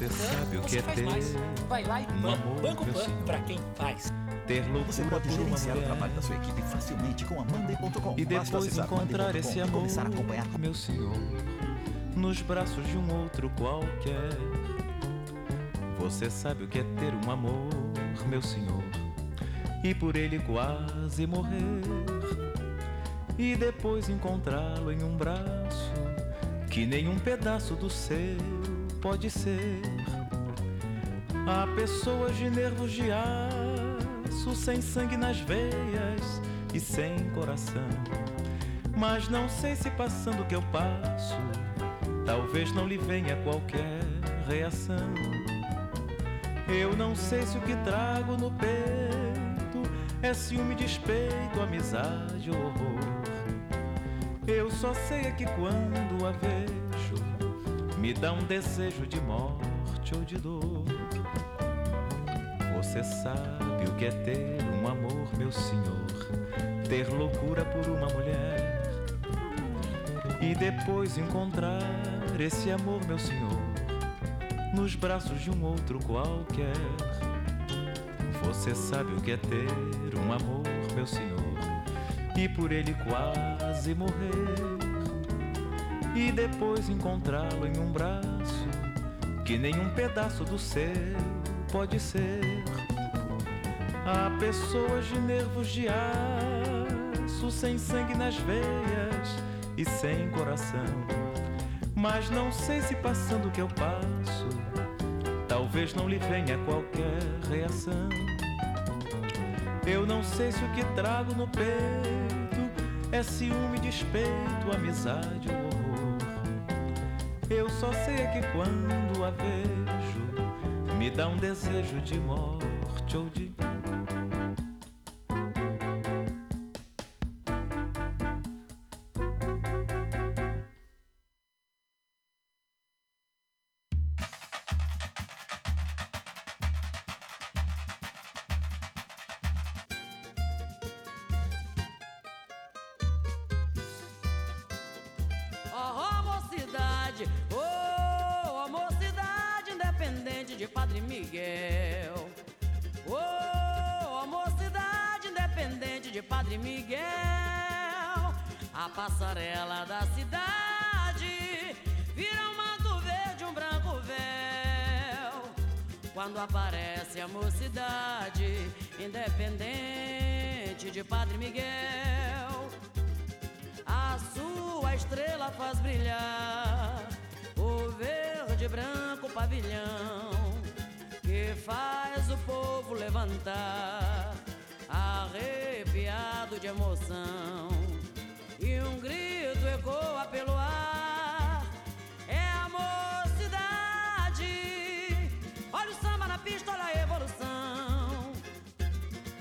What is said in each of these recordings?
Você sabe o que você é ter mais. Vai lá e um ban- amor, Banco Pan pra quem faz. ter Você loucura pode por uma gerenciar o trabalho da sua equipe facilmente com a Monday.com. e depois encontrar esse amor, começar a acompanhar meu senhor, nos braços de um outro qualquer. Você sabe o que é ter um amor, meu senhor, e por ele quase morrer, e depois encontrá-lo em um braço que nenhum pedaço do seu pode ser. Há pessoas de nervos de aço, sem sangue nas veias e sem coração. Mas não sei se passando o que eu passo, talvez não lhe venha qualquer reação. Eu não sei se o que trago no peito é ciúme, despeito, amizade ou horror. Eu só sei é que quando a vejo, me dá um desejo de morte ou de dor. Você sabe o que é ter um amor, meu senhor, ter loucura por uma mulher e depois encontrar esse amor, meu senhor, nos braços de um outro qualquer. Você sabe o que é ter um amor, meu senhor, e por ele quase morrer e depois encontrá-lo em um braço que nenhum pedaço do seu pode ser. Há pessoas de nervos de aço, sem sangue nas veias e sem coração. Mas não sei se passando o que eu passo, talvez não lhe venha qualquer reação. Eu não sei se o que trago no peito é ciúme, despeito, amizade ou. Eu só sei que quando a vejo, me dá um desejo de morte ou de. Sua estrela faz brilhar o verde branco pavilhão que faz o povo levantar, arrepiado de emoção. E um grito ecoa pelo ar: é a mocidade. Olha o samba na pista, olha a evolução.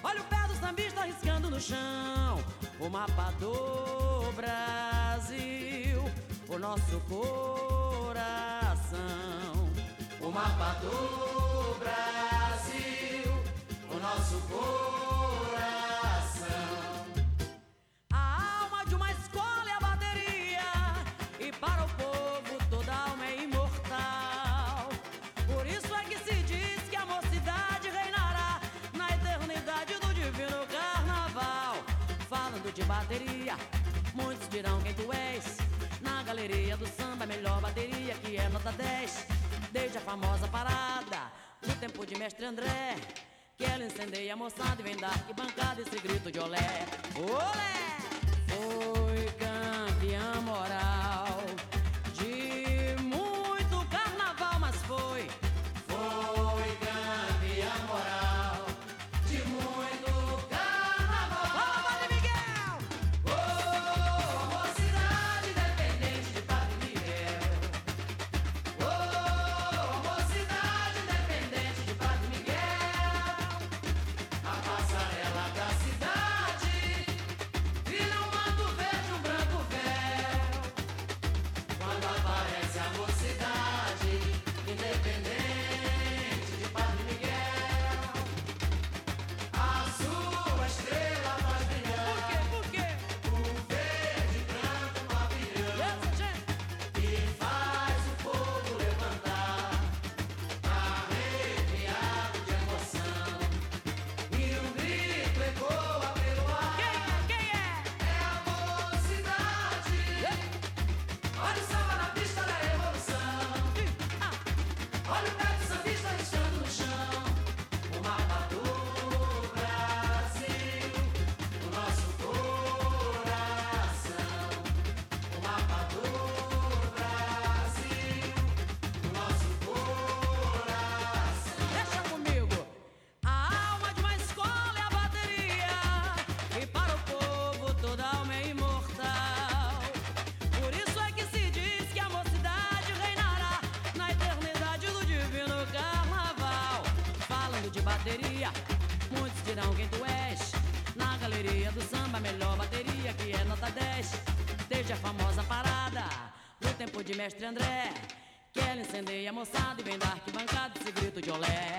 Olha o pé do sambista riscando no chão o mapa do Brasil, o nosso coração. O mapa do Brasil, o nosso coração. bateria. Muitos dirão quem tu és. Na galeria do samba, é melhor bateria que é nota 10. Desde a famosa parada do tempo de mestre André. Que ela incendeia a moçada e vem dar que bancada esse grito de olé. Olé! Foi campeã moral. cheio de bateria. Muitos dirão quem tu és. Na galeria do samba, melhor bateria que é nota 10. Desde a famosa parada, no tempo de mestre André. Que ela incendeia a moçada e vem dar arquibancada esse grito de olé.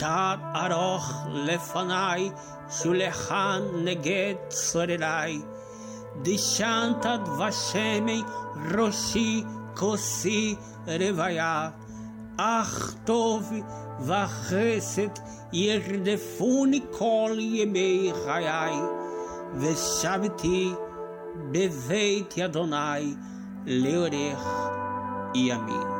תת ארוך לפניי, שולחן נגד צורריי. דשנת דבשמי ראשי כוסי רוויה. אך טוב וחסד ירדפוני כל ימי חיי, ושבתי בבית אדוני לאורך ימים.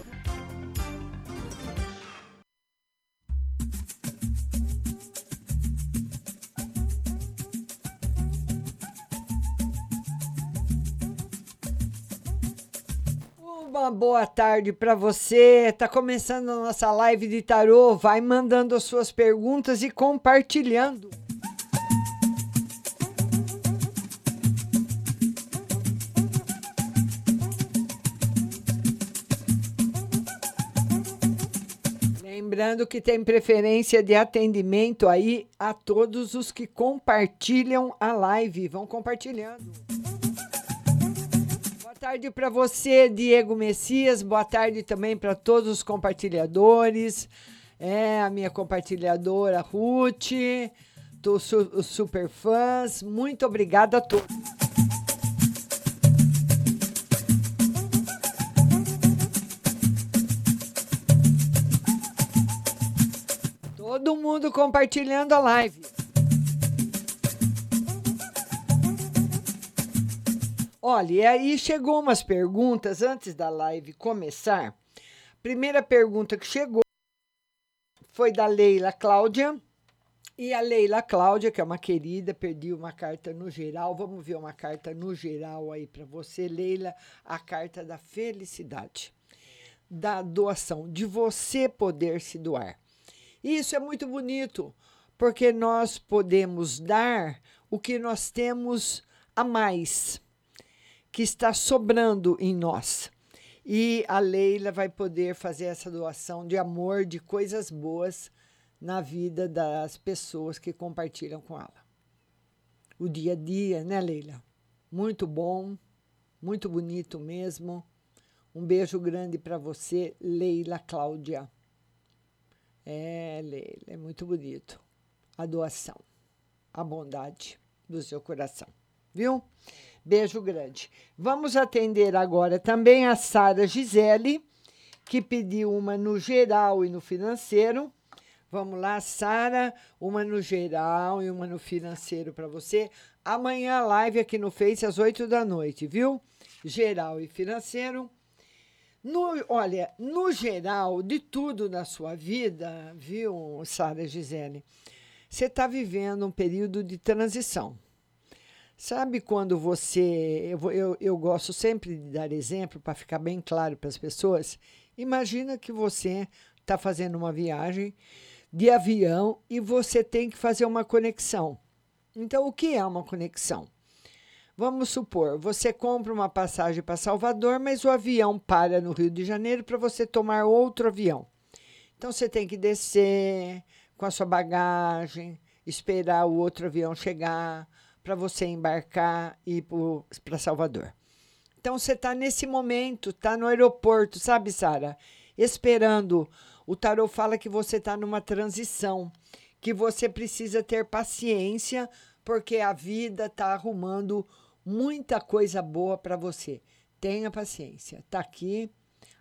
Boa tarde para você. Tá começando a nossa live de tarô. Vai mandando as suas perguntas e compartilhando. Lembrando que tem preferência de atendimento aí a todos os que compartilham a live. Vão compartilhando. Tarde para você, Diego Messias. Boa tarde também para todos os compartilhadores. É, a minha compartilhadora Ruth, tô su os super fãs. Muito obrigada a todos. Todo mundo compartilhando a live. Olha, e aí chegou umas perguntas antes da live começar. Primeira pergunta que chegou foi da Leila Cláudia. E a Leila Cláudia, que é uma querida, pediu uma carta no geral. Vamos ver uma carta no geral aí para você, Leila. A carta da felicidade, da doação, de você poder se doar. Isso é muito bonito, porque nós podemos dar o que nós temos a mais, que está sobrando em nós. E a Leila vai poder fazer essa doação de amor, de coisas boas na vida das pessoas que compartilham com ela. O dia a dia, né, Leila? Muito bom, muito bonito mesmo. Um beijo grande para você, Leila Cláudia. É, Leila, é muito bonito. A doação, a bondade do seu coração, viu? Beijo grande. Vamos atender agora também a Sara Gisele, que pediu uma no geral e no financeiro. Vamos lá, Sara, uma no geral e uma no financeiro para você. Amanhã live aqui no Face às 8 da noite, viu? Geral e financeiro. No, olha, no geral, de tudo na sua vida, viu, Sara Gisele? Você está vivendo um período de transição. Sabe quando você. Eu, eu, eu gosto sempre de dar exemplo para ficar bem claro para as pessoas. Imagina que você está fazendo uma viagem de avião e você tem que fazer uma conexão. Então, o que é uma conexão? Vamos supor, você compra uma passagem para Salvador, mas o avião para no Rio de Janeiro para você tomar outro avião. Então, você tem que descer com a sua bagagem, esperar o outro avião chegar para você embarcar e ir para Salvador. Então, você está nesse momento, está no aeroporto, sabe, Sara? Esperando o tarô fala que você está numa transição, que você precisa ter paciência, porque a vida está arrumando muita coisa boa para você. Tenha paciência. Está aqui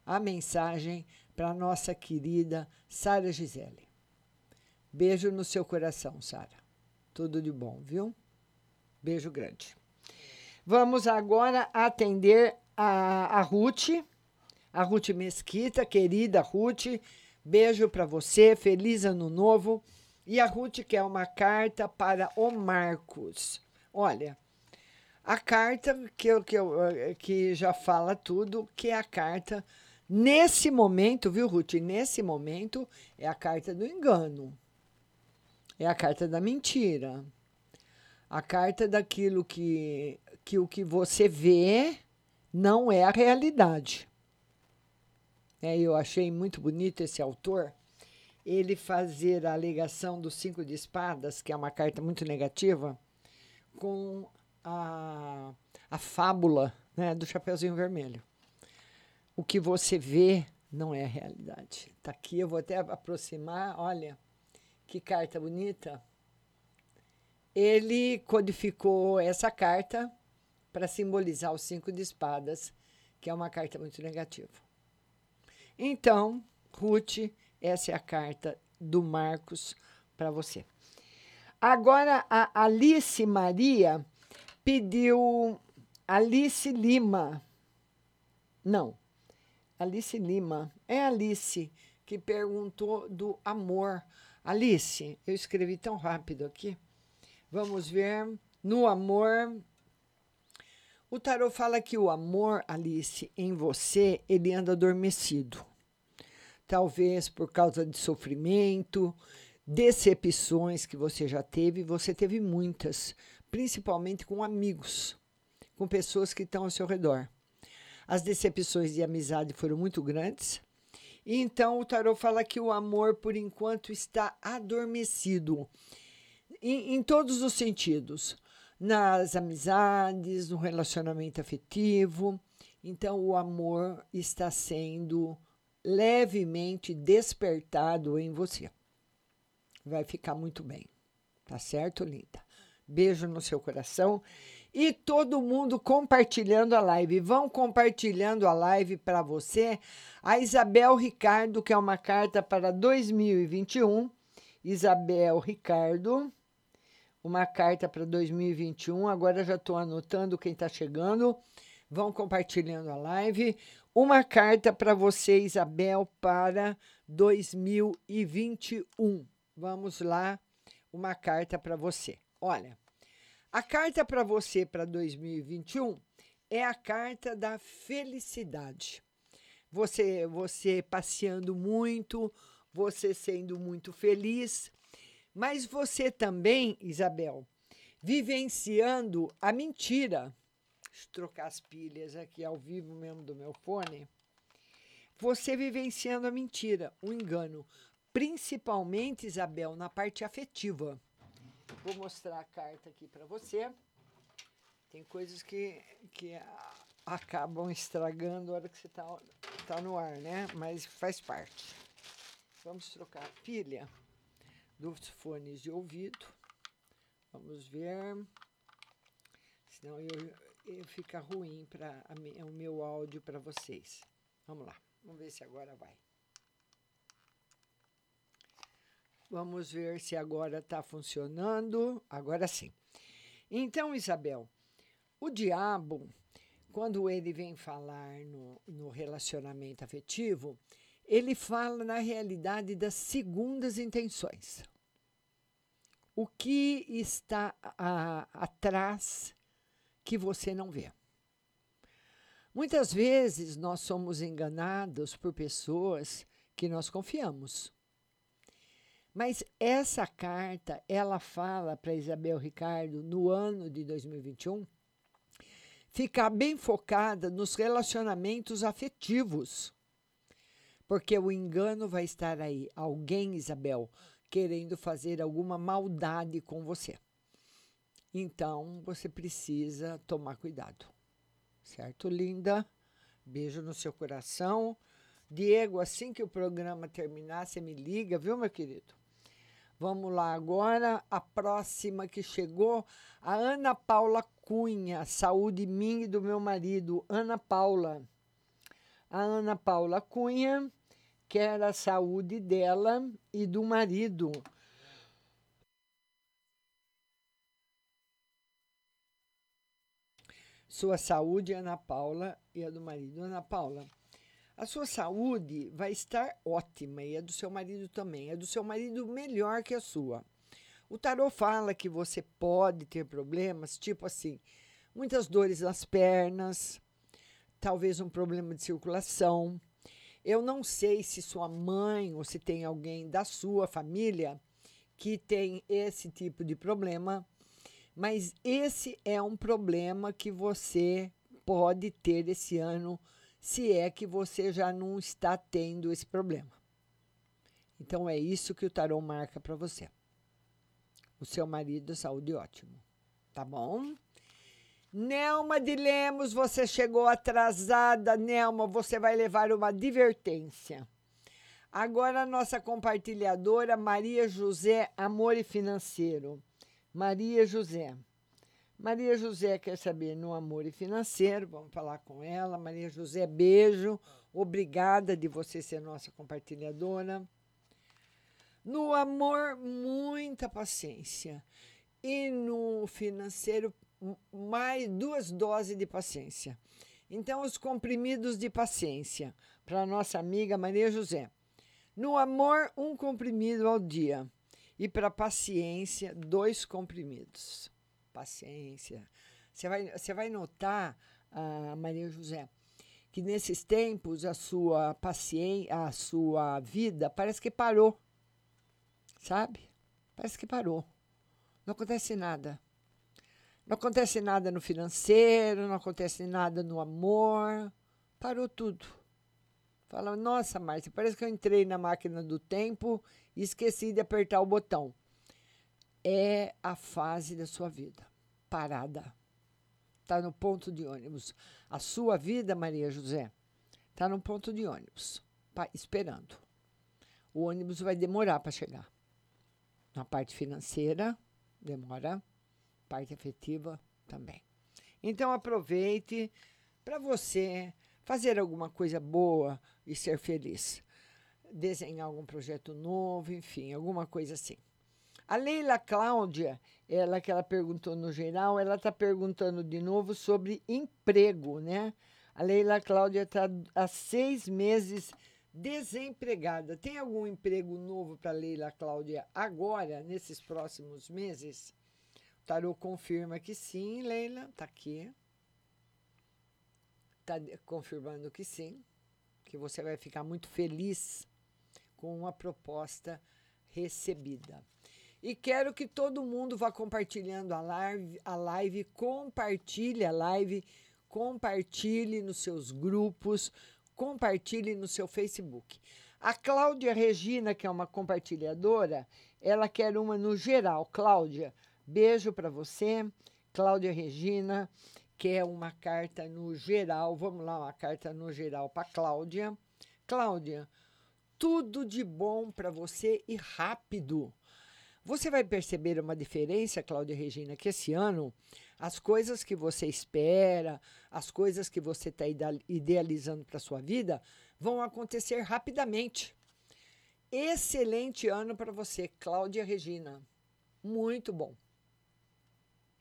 a mensagem para nossa querida Sara Gisele. Beijo no seu coração, Sara. Tudo de bom, viu? Beijo grande. Vamos agora atender a, a Ruth, a Ruth Mesquita, querida Ruth. Beijo para você, feliz ano novo. E a Ruth quer uma carta para o Marcos. Olha, a carta que, eu, que, eu, que já fala tudo, que é a carta, nesse momento, viu, Ruth? Nesse momento, é a carta do engano. É a carta da mentira. A carta daquilo que, que o que você vê não é a realidade. É, eu achei muito bonito esse autor, ele fazer a alegação do cinco de espadas, que é uma carta muito negativa, com a, a fábula né, do Chapeuzinho Vermelho. O que você vê não é a realidade. Está aqui, eu vou até aproximar, olha, que carta bonita. Ele codificou essa carta para simbolizar o cinco de espadas, que é uma carta muito negativa. Então, Ruth, essa é a carta do Marcos para você. Agora, a Alice Maria pediu Alice Lima. Não, Alice Lima. É Alice que perguntou do amor. Alice, eu escrevi tão rápido aqui. Vamos ver. No amor. O tarot fala que o amor, Alice, em você, ele anda adormecido talvez por causa de sofrimento, decepções que você já teve, você teve muitas, principalmente com amigos, com pessoas que estão ao seu redor. As decepções de amizade foram muito grandes. Então o tarot fala que o amor, por enquanto, está adormecido em, em todos os sentidos, nas amizades, no relacionamento afetivo. Então o amor está sendo levemente despertado em você. Vai ficar muito bem. Tá certo, linda? Beijo no seu coração. E todo mundo compartilhando a live. Vão compartilhando a live para você. A Isabel Ricardo, que é uma carta para 2021. Isabel Ricardo, uma carta para 2021. Agora já estou anotando quem está chegando. Vão compartilhando a live. Uma carta para você, Isabel, para 2021. Vamos lá, uma carta para você. Olha, a carta para você para 2021 é a carta da felicidade. Você, você passeando muito, você sendo muito feliz, mas você também, Isabel, vivenciando a mentira Deixa eu trocar as pilhas aqui ao vivo mesmo do meu fone. Você vivenciando a mentira, o engano, principalmente, Isabel, na parte afetiva. Vou mostrar a carta aqui para você. Tem coisas que, que acabam estragando a hora que você está tá no ar, né? Mas faz parte. Vamos trocar a pilha dos fones de ouvido. Vamos ver. Senão eu, fica ruim para o meu áudio para vocês. Vamos lá, vamos ver se agora vai. Vamos ver se agora está funcionando. Agora sim. Então, Isabel, o diabo, quando ele vem falar no, no relacionamento afetivo, ele fala na realidade das segundas intenções. O que está a, atrás que você não vê. Muitas vezes nós somos enganados por pessoas que nós confiamos. Mas essa carta, ela fala para Isabel Ricardo no ano de 2021 ficar bem focada nos relacionamentos afetivos. Porque o engano vai estar aí. Alguém, Isabel, querendo fazer alguma maldade com você. Então, você precisa tomar cuidado. Certo, linda? Beijo no seu coração. Diego, assim que o programa terminar, você me liga, viu, meu querido? Vamos lá agora, a próxima que chegou, a Ana Paula Cunha, saúde minha e do meu marido, Ana Paula. A Ana Paula Cunha quer a saúde dela e do marido. Sua saúde, Ana Paula, e a do marido. Ana Paula, a sua saúde vai estar ótima e a do seu marido também. A do seu marido melhor que a sua. O tarô fala que você pode ter problemas, tipo assim, muitas dores nas pernas, talvez um problema de circulação. Eu não sei se sua mãe ou se tem alguém da sua família que tem esse tipo de problema, mas esse é um problema que você pode ter esse ano se é que você já não está tendo esse problema. Então é isso que o tarô marca para você. O seu marido, saúde ótimo. Tá bom? Nelma de Lemos, você chegou atrasada. Nelma, você vai levar uma advertência. Agora a nossa compartilhadora Maria José Amor e Financeiro. Maria José. Maria José quer saber no amor e financeiro, vamos falar com ela. Maria José, beijo. Obrigada de você ser nossa compartilhadora. No amor, muita paciência. E no financeiro, mais duas doses de paciência. Então, os comprimidos de paciência para nossa amiga Maria José. No amor, um comprimido ao dia. E para paciência, dois comprimidos paciência. Você vai, você vai notar, a Maria José, que nesses tempos a sua paciência, a sua vida parece que parou. Sabe? Parece que parou. Não acontece nada. Não acontece nada no financeiro, não acontece nada no amor. Parou tudo. Fala, nossa, Márcia, parece que eu entrei na máquina do tempo e esqueci de apertar o botão é a fase da sua vida parada. Está no ponto de ônibus. A sua vida, Maria José, está no ponto de ônibus, esperando. O ônibus vai demorar para chegar. Na parte financeira, demora. Parte afetiva também. Então, aproveite para você fazer alguma coisa boa e ser feliz. Desenhar algum projeto novo, enfim, alguma coisa assim. A Leila Cláudia, ela que ela perguntou no geral, ela está perguntando de novo sobre emprego, né? A Leila Cláudia está há seis meses desempregada. Tem algum emprego novo para Leila Cláudia agora, nesses próximos meses? Tarô confirma que sim, Leila, está aqui. Está confirmando que sim, que você vai ficar muito feliz com uma proposta recebida. E quero que todo mundo vá compartilhando a live, a live, compartilhe a live, compartilhe nos seus grupos, compartilhe no seu Facebook. A Cláudia Regina, que é uma compartilhadora, ela quer uma no geral. Cláudia, beijo para você. Cláudia Regina quer uma carta no geral. Vamos lá, uma carta no geral para Cláudia. Cláudia, tudo de bom para você e rápido. Você vai perceber uma diferença, Cláudia Regina, que esse ano as coisas que você espera, as coisas que você está idealizando para sua vida, vão acontecer rapidamente. Excelente ano para você, Cláudia Regina. Muito bom.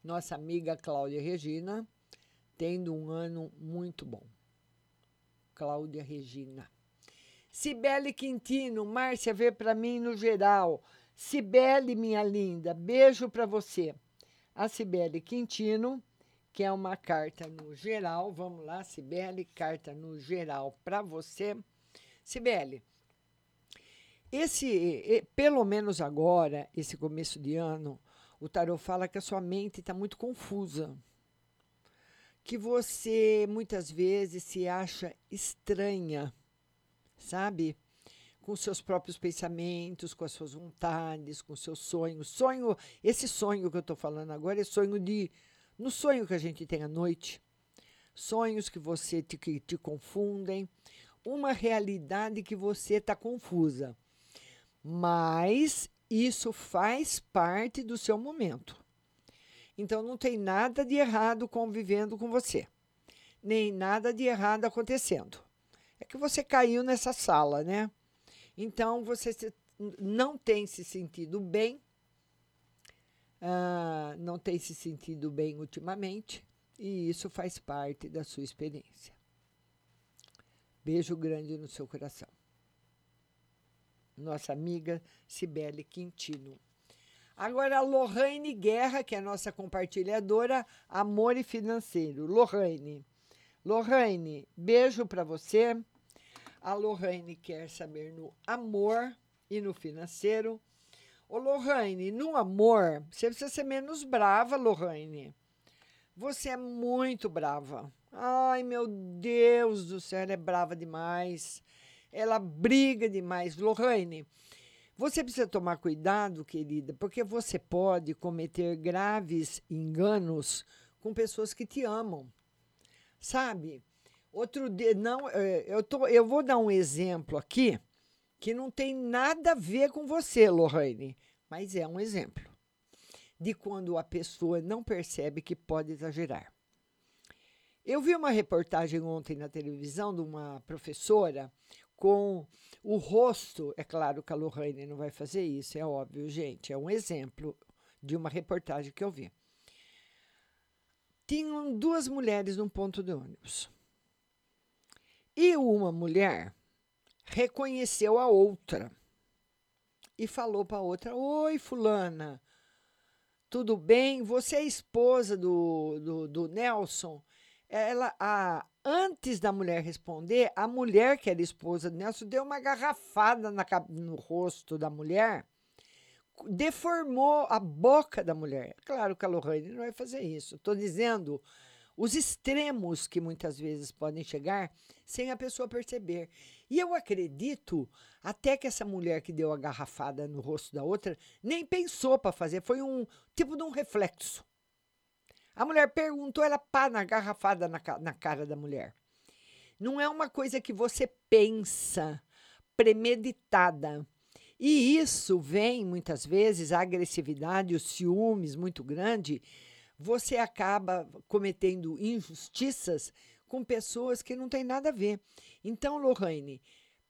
Nossa amiga Cláudia Regina tendo um ano muito bom. Cláudia Regina. Cibele Quintino, Márcia, vê para mim no geral. Cibele, minha linda, beijo para você. A Cibele Quintino, que é uma carta no geral. Vamos lá, Cibele, carta no geral para você. Cibele, esse, pelo menos agora, esse começo de ano, o tarot fala que a sua mente está muito confusa. Que você muitas vezes se acha estranha, sabe? Com seus próprios pensamentos, com as suas vontades, com seus sonhos. Sonho, esse sonho que eu estou falando agora é sonho de. No sonho que a gente tem à noite. Sonhos que você te, que te confundem. Uma realidade que você está confusa mas isso faz parte do seu momento. Então não tem nada de errado convivendo com você, nem nada de errado acontecendo. É que você caiu nessa sala, né? Então você não tem se sentido bem, uh, não tem se sentido bem ultimamente, e isso faz parte da sua experiência. Beijo grande no seu coração nossa amiga Cibele Quintino. Agora, a Lorraine Guerra, que é a nossa compartilhadora, Amor e Financeiro. Lorraine. Lorraine, beijo para você. A Lorraine quer saber no amor e no financeiro. Ô, Lorraine, no amor, você precisa ser menos brava, Lorraine. Você é muito brava. Ai, meu Deus do céu, ela é brava demais ela briga demais. Lohane, você precisa tomar cuidado, querida, porque você pode cometer graves enganos com pessoas que te amam. Sabe? Outro dia, não, é, eu, tô, eu vou dar um exemplo aqui que não tem nada a ver com você, Lohane, mas é um exemplo de quando a pessoa não percebe que pode exagerar. Eu vi uma reportagem ontem na televisão de uma professora com o rosto. É claro que a Lohane não vai fazer isso, é óbvio, gente. É um exemplo de uma reportagem que eu vi. Tinham duas mulheres num ponto de ônibus. E uma mulher reconheceu a outra e falou para a outra: Oi, Fulana, tudo bem? Você é esposa do, do, do Nelson? Ela, a, antes da mulher responder, a mulher, que era esposa do Nelson, deu uma garrafada na, no rosto da mulher, deformou a boca da mulher. Claro que a Lohane não vai fazer isso. Estou dizendo os extremos que muitas vezes podem chegar sem a pessoa perceber. E eu acredito até que essa mulher que deu a garrafada no rosto da outra nem pensou para fazer, foi um tipo de um reflexo. A mulher perguntou, ela pá na garrafada na, na cara da mulher. Não é uma coisa que você pensa, premeditada. E isso vem, muitas vezes, a agressividade, os ciúmes muito grande. Você acaba cometendo injustiças com pessoas que não têm nada a ver. Então, Lorraine,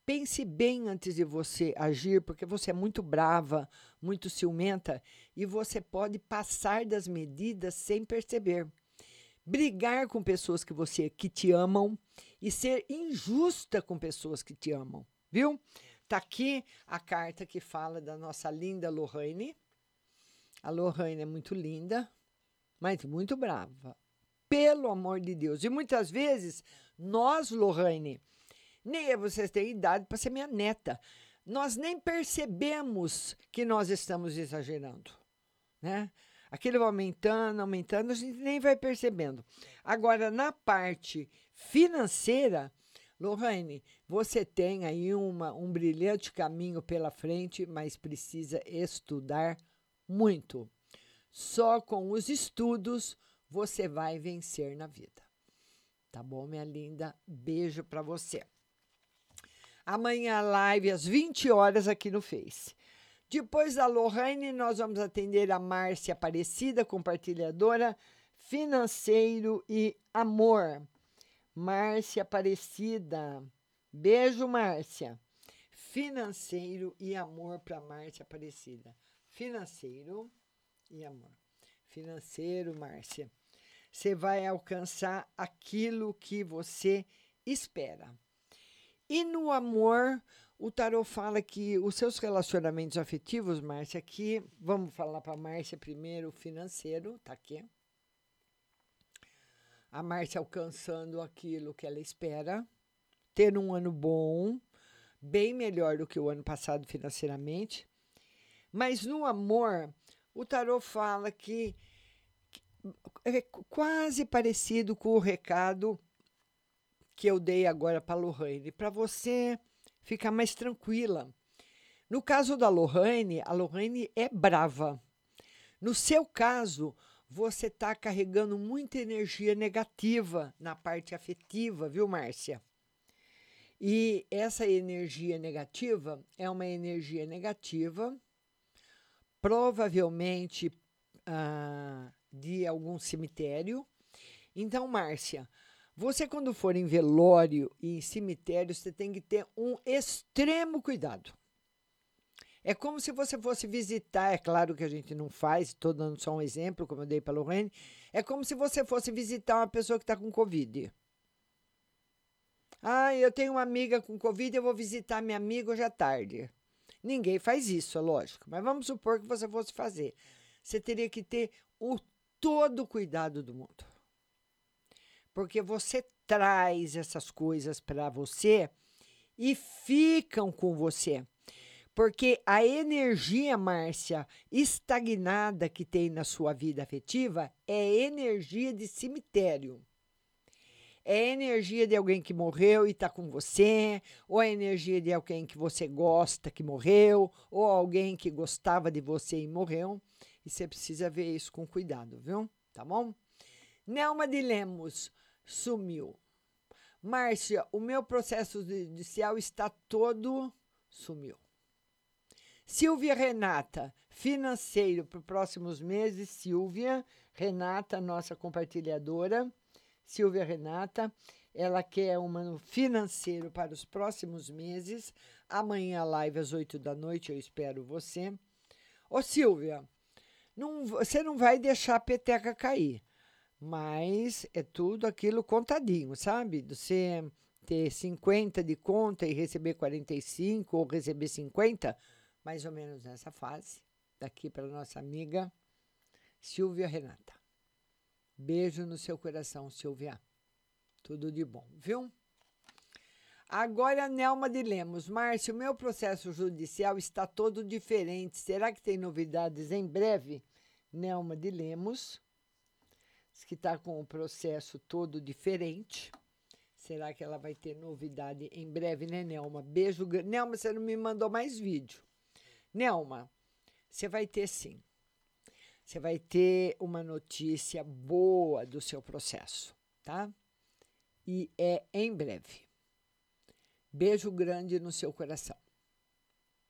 Pense bem antes de você agir, porque você é muito brava, muito ciumenta e você pode passar das medidas sem perceber. Brigar com pessoas que você que te amam e ser injusta com pessoas que te amam, viu? Tá aqui a carta que fala da nossa linda Lohane. A Lohane é muito linda, mas muito brava. Pelo amor de Deus. E muitas vezes nós, Lohane, nem vocês têm idade para ser minha neta. Nós nem percebemos que nós estamos exagerando, né? Aquilo vai aumentando, aumentando, a gente nem vai percebendo. Agora, na parte financeira, Lohane, você tem aí uma, um brilhante caminho pela frente, mas precisa estudar muito. Só com os estudos você vai vencer na vida. Tá bom, minha linda? Beijo para você. Amanhã, live às 20 horas aqui no Face. Depois da Lohane, nós vamos atender a Márcia Aparecida, compartilhadora, financeiro e amor. Márcia Aparecida. Beijo, Márcia. financeiro e amor para Márcia Aparecida. Financeiro e amor. Financeiro, Márcia. Você vai alcançar aquilo que você espera. E no amor, o tarot fala que os seus relacionamentos afetivos, Márcia, aqui, vamos falar para Márcia primeiro, financeiro, tá aqui. A Márcia alcançando aquilo que ela espera, ter um ano bom, bem melhor do que o ano passado financeiramente. Mas no amor, o tarot fala que é quase parecido com o recado que eu dei agora para a Lohane, para você ficar mais tranquila. No caso da Lohane, a Lohane é brava. No seu caso, você está carregando muita energia negativa na parte afetiva, viu, Márcia? E essa energia negativa é uma energia negativa, provavelmente ah, de algum cemitério. Então, Márcia, você, quando for em velório e em cemitério, você tem que ter um extremo cuidado. É como se você fosse visitar, é claro que a gente não faz, estou dando só um exemplo, como eu dei para a Lorraine, é como se você fosse visitar uma pessoa que está com Covid. Ah, eu tenho uma amiga com Covid, eu vou visitar minha amiga hoje à tarde. Ninguém faz isso, é lógico, mas vamos supor que você fosse fazer. Você teria que ter o todo o cuidado do mundo. Porque você traz essas coisas para você e ficam com você. Porque a energia, Márcia, estagnada que tem na sua vida afetiva é energia de cemitério. É energia de alguém que morreu e está com você, ou é energia de alguém que você gosta que morreu, ou alguém que gostava de você e morreu. E você precisa ver isso com cuidado, viu? Tá bom? Nelma de Lemos sumiu. Márcia, o meu processo judicial está todo sumiu. Silvia Renata, financeiro para os próximos meses. Silvia Renata, nossa compartilhadora. Silvia Renata, ela quer um financeiro para os próximos meses. Amanhã, live às 8 da noite, eu espero você. Ô, Silvia, não, você não vai deixar a peteca cair, mas é tudo aquilo contadinho, sabe? Você ter 50 de conta e receber 45 ou receber 50, mais ou menos nessa fase. Daqui para nossa amiga Silvia Renata. Beijo no seu coração, Silvia. Tudo de bom, viu? Agora, Nelma de Lemos. Márcio, meu processo judicial está todo diferente. Será que tem novidades em breve? Nelma de Lemos, que está com o processo todo diferente. Será que ela vai ter novidade em breve, né, Nelma? Beijo. Nelma, você não me mandou mais vídeo. Nelma, você vai ter sim. Você vai ter uma notícia boa do seu processo, tá? E é em breve. Beijo grande no seu coração.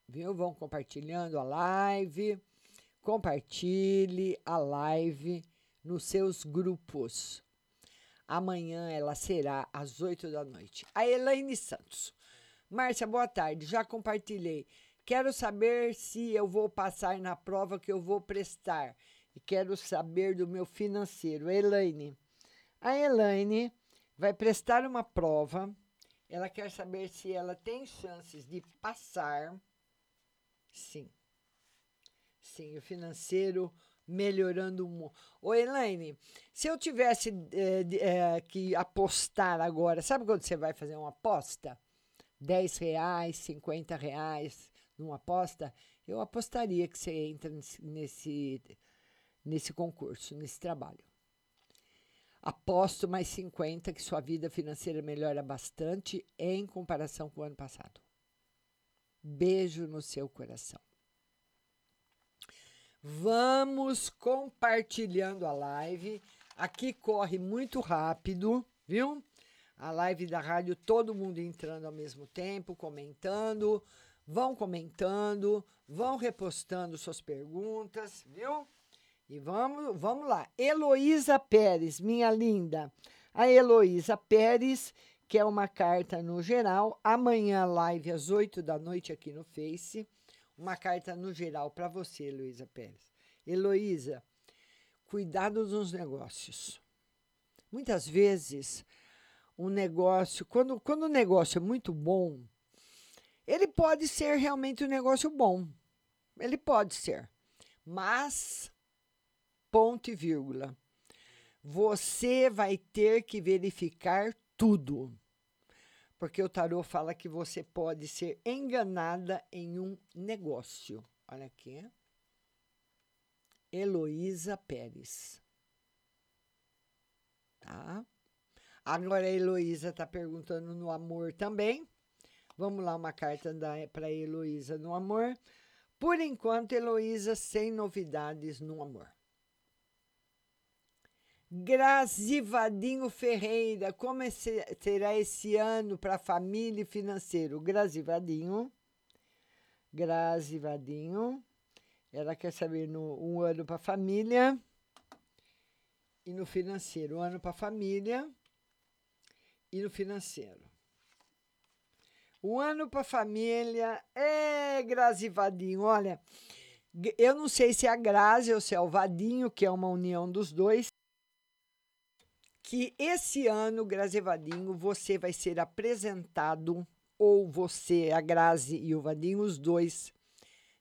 Viu? Vão compartilhando a live. Compartilhe a live nos seus grupos. Amanhã ela será às 8 da noite. A Elaine Santos. Márcia, boa tarde. Já compartilhei. Quero saber se eu vou passar na prova que eu vou prestar. E quero saber do meu financeiro. Elaine. A Elaine vai prestar uma prova ela quer saber se ela tem chances de passar. Sim. Sim, o financeiro melhorando muito. Ô, Elaine, se eu tivesse é, é, que apostar agora, sabe quando você vai fazer uma aposta? 10 reais, 50 reais numa aposta? Eu apostaria que você entra nesse, nesse concurso, nesse trabalho. Aposto mais 50 que sua vida financeira melhora bastante em comparação com o ano passado. Beijo no seu coração. Vamos compartilhando a live. Aqui corre muito rápido, viu? A live da rádio, todo mundo entrando ao mesmo tempo, comentando. Vão comentando, vão repostando suas perguntas, viu? E vamos, vamos lá. Heloísa Pérez, minha linda. A Heloísa Pérez que é uma carta no geral. Amanhã, live às 8 da noite aqui no Face. Uma carta no geral para você, Heloísa Pérez. Heloísa, cuidado dos negócios. Muitas vezes, um negócio, quando, quando o negócio é muito bom, ele pode ser realmente um negócio bom. Ele pode ser. Mas, ponto e vírgula, você vai ter que verificar tudo. Porque o tarô fala que você pode ser enganada em um negócio. Olha aqui. Heloísa Pérez. Tá? Agora a Heloísa está perguntando no amor também. Vamos lá, uma carta para Heloísa no amor. Por enquanto, Heloísa, sem novidades no amor. Grazivadinho Ferreira, como esse, será esse ano para a família e financeiro? Grazivadinho. Grazivadinho. Ela quer saber no, um ano para a família e no financeiro. Um ano para a família e no financeiro. Um ano para a família. É, Grazivadinho. Olha, eu não sei se é a Grazi ou se é o Vadinho, que é uma união dos dois que esse ano, Grazevadinho, você vai ser apresentado, ou você, a Grazi e o Vadinho, os dois,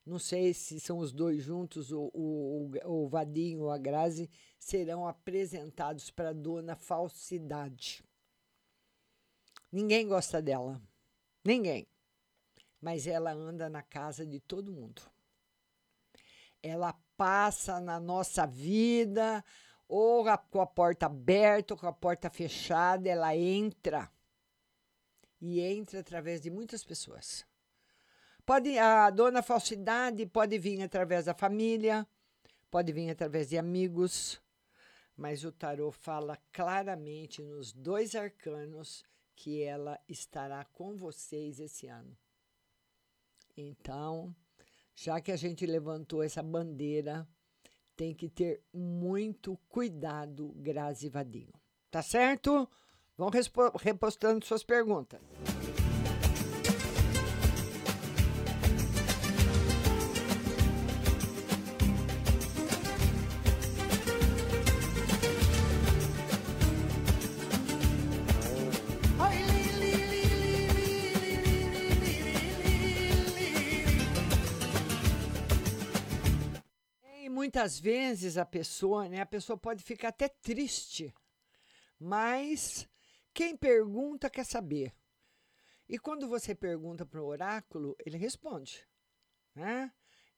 não sei se são os dois juntos, o, o, o Vadinho ou a Grazi, serão apresentados para a dona Falsidade. Ninguém gosta dela. Ninguém. Mas ela anda na casa de todo mundo. Ela passa na nossa vida, ou com a porta aberta ou com a porta fechada, ela entra. E entra através de muitas pessoas. Pode a dona falsidade pode vir através da família, pode vir através de amigos, mas o tarô fala claramente nos dois arcanos que ela estará com vocês esse ano. Então, já que a gente levantou essa bandeira, tem que ter muito cuidado, Grazi Vadinho. Tá certo? Vão repostando suas perguntas. Muitas vezes a pessoa, né, a pessoa pode ficar até triste, mas quem pergunta quer saber. E quando você pergunta para o oráculo, ele responde, né?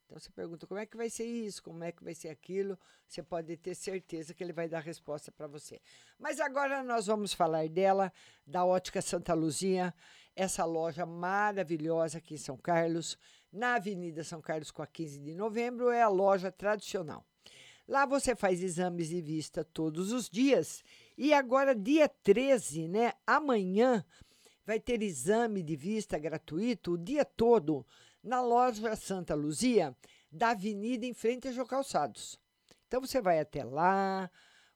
Então você pergunta como é que vai ser isso, como é que vai ser aquilo, você pode ter certeza que ele vai dar resposta para você. Mas agora nós vamos falar dela, da Ótica Santa Luzia, essa loja maravilhosa aqui em São Carlos, na Avenida São Carlos com a 15 de novembro, é a loja tradicional. Lá você faz exames de vista todos os dias. E agora, dia 13, né? Amanhã, vai ter exame de vista gratuito o dia todo na loja Santa Luzia, da Avenida em frente a Jô Calçados. Então você vai até lá,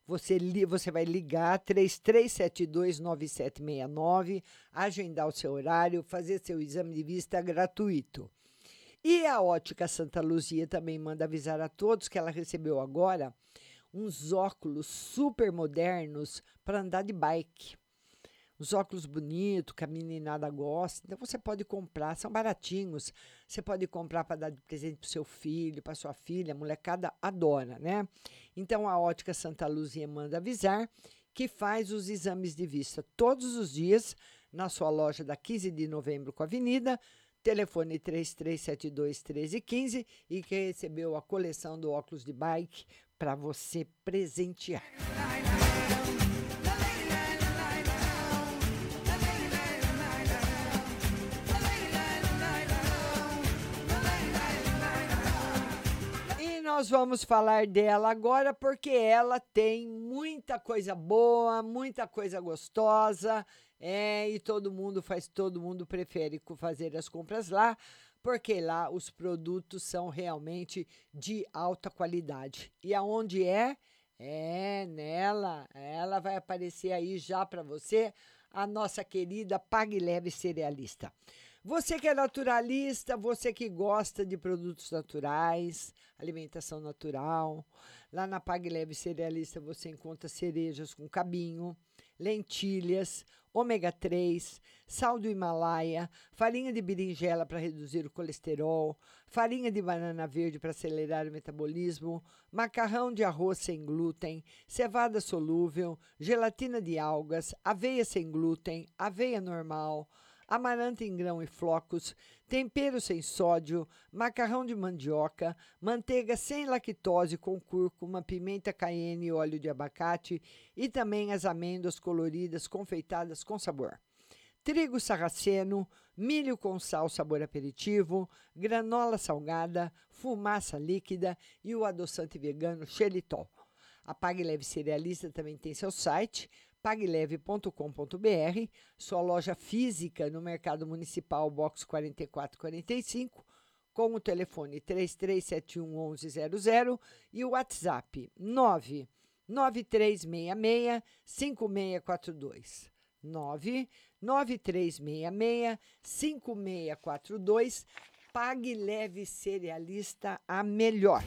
você, você vai ligar 33729769, agendar o seu horário, fazer seu exame de vista gratuito. E a Ótica Santa Luzia também manda avisar a todos que ela recebeu agora uns óculos super modernos para andar de bike. Os óculos bonitos, que a meninada gosta. Então você pode comprar, são baratinhos. Você pode comprar para dar de presente para seu filho, para sua filha. A molecada adora, né? Então a Ótica Santa Luzia manda avisar que faz os exames de vista todos os dias na sua loja da 15 de novembro com a Avenida telefone 3372 1315 e que recebeu a coleção do óculos de bike para você presentear. E nós vamos falar dela agora porque ela tem muita coisa boa, muita coisa gostosa é, e todo mundo faz, todo mundo prefere fazer as compras lá, porque lá os produtos são realmente de alta qualidade. E aonde é? É nela, ela vai aparecer aí já para você a nossa querida Pague Leve Cerealista. Você que é naturalista, você que gosta de produtos naturais, alimentação natural, lá na Pague Leve Cerealista você encontra cerejas com cabinho, lentilhas, ômega 3, sal do Himalaia, farinha de berinjela para reduzir o colesterol, farinha de banana verde para acelerar o metabolismo, macarrão de arroz sem glúten, cevada solúvel, gelatina de algas, aveia sem glúten, aveia normal, amaranta em grão e flocos, tempero sem sódio, macarrão de mandioca, manteiga sem lactose com cúrcuma, pimenta cayenne e óleo de abacate e também as amêndoas coloridas confeitadas com sabor. Trigo sarraceno, milho com sal sabor aperitivo, granola salgada, fumaça líquida e o adoçante vegano xeritol. A Pague Leve Cerealista também tem seu site, pagleve.com.br, sua loja física no Mercado Municipal Box 4445, com o telefone 3371 1100 e o WhatsApp 99366 5642. 99366 5642. Pague Leve Cerealista a melhor.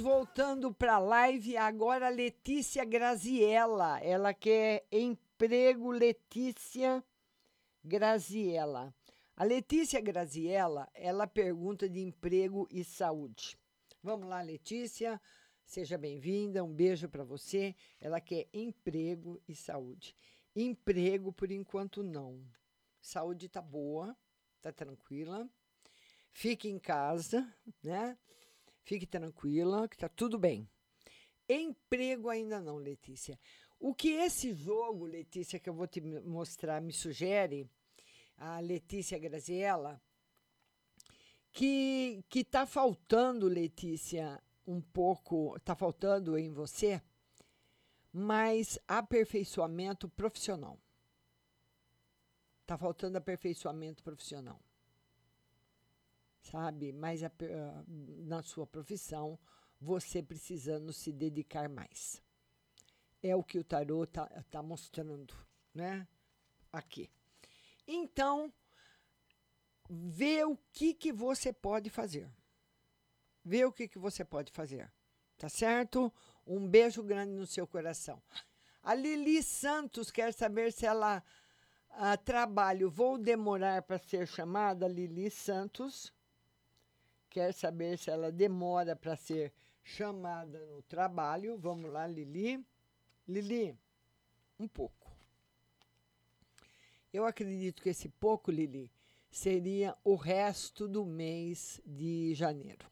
Voltando para a live agora Letícia Graziella, ela quer emprego Letícia Graziella. A Letícia Graziella, ela pergunta de emprego e saúde. Vamos lá, Letícia, seja bem-vinda, um beijo para você. Ela quer emprego e saúde. Emprego, por enquanto, não. Saúde tá boa, tá tranquila. Fique em casa, né? Fique tranquila, que tá tudo bem. Emprego ainda não, Letícia. O que esse jogo, Letícia, que eu vou te mostrar, me sugere, a Letícia Graziella, que que tá faltando, Letícia, um pouco, tá faltando em você, mais aperfeiçoamento profissional. Tá faltando aperfeiçoamento profissional. Sabe? Mais a, na sua profissão, você precisando se dedicar mais. É o que o tarô tá, tá mostrando, né? Aqui. Então, vê o que, que você pode fazer. Vê o que, que você pode fazer. Tá certo? Um beijo grande no seu coração. A Lili Santos quer saber se ela ah, trabalho. Vou demorar para ser chamada. Lili Santos quer saber se ela demora para ser chamada no trabalho. Vamos lá, Lili. Lili, um pouco. Eu acredito que esse pouco, Lili, seria o resto do mês de janeiro.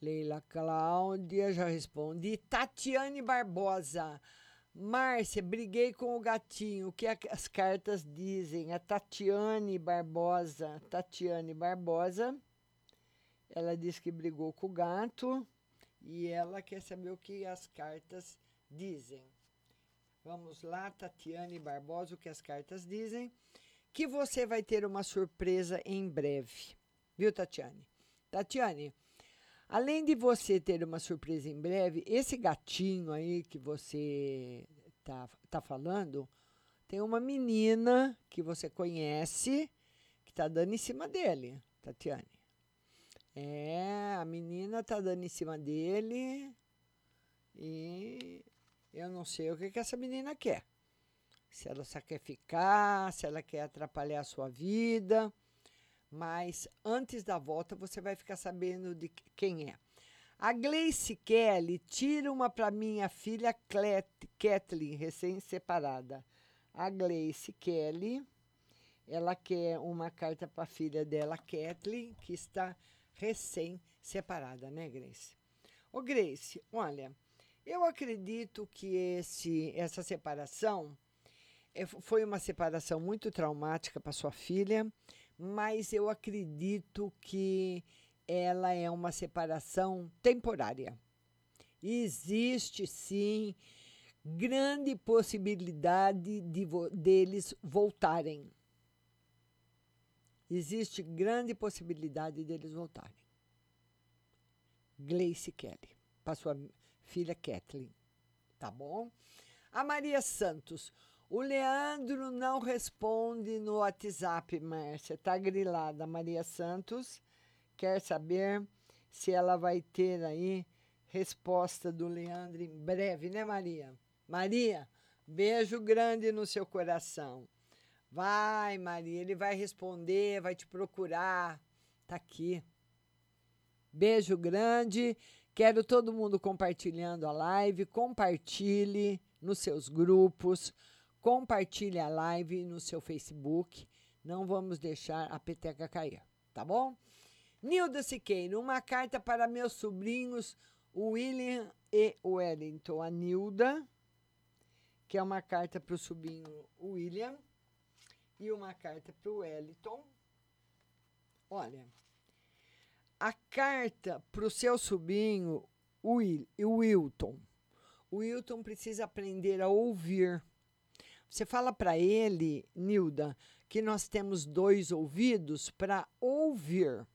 Leila Cláudia, já respondi. Tatiane Barbosa. Márcia, briguei com o gatinho. O que as cartas dizem? A Tatiane Barbosa. Tatiane Barbosa. Ela diz que brigou com o gato e ela quer saber o que as cartas dizem. Vamos lá, Tatiane Barbosa, o que as cartas dizem. Que você vai ter uma surpresa em breve. Viu, Tatiane? Tatiane, além de você ter uma surpresa em breve, esse gatinho aí que você tá, tá falando, tem uma menina que você conhece que tá dando em cima dele, Tatiane. É, a menina tá dando em cima dele e eu não sei o que, que essa menina quer. Se ela só quer ficar, se ela quer atrapalhar a sua vida. Mas antes da volta você vai ficar sabendo de quem é. A Gleice Kelly tira uma para minha filha Kathleen, recém-separada. A Gleice Kelly, ela quer uma carta para a filha dela, Kathleen, que está recém-separada, né, Grace? Ô, Grace, olha, eu acredito que esse, essa separação é, foi uma separação muito traumática para sua filha, mas eu acredito que ela é uma separação temporária. Existe sim grande possibilidade de vo deles voltarem. existe grande possibilidade deles voltarem. Gleice Kelly, para sua filha Kathleen. Tá bom? A Maria Santos. O Leandro não responde no WhatsApp, Márcia. Tá grilada. Maria Santos quer saber se ela vai ter aí resposta do Leandro em breve, né, Maria? Maria, beijo grande no seu coração. Vai, Maria, ele vai responder, vai te procurar. Tá aqui. Beijo grande. Quero todo mundo compartilhando a live. Compartilhe nos seus grupos. Compartilhe a live no seu Facebook. Não vamos deixar a peteca cair, tá bom? Nilda Siqueira, uma carta para meus sobrinhos William e Wellington. A Nilda, que é uma carta para o sobrinho William e uma carta para o Wellington. Olha, a carta para o seu sobrinho Will, Wilton. O Wilton precisa aprender a ouvir. Você fala para ele, Nilda, que nós temos dois ouvidos para ouvir,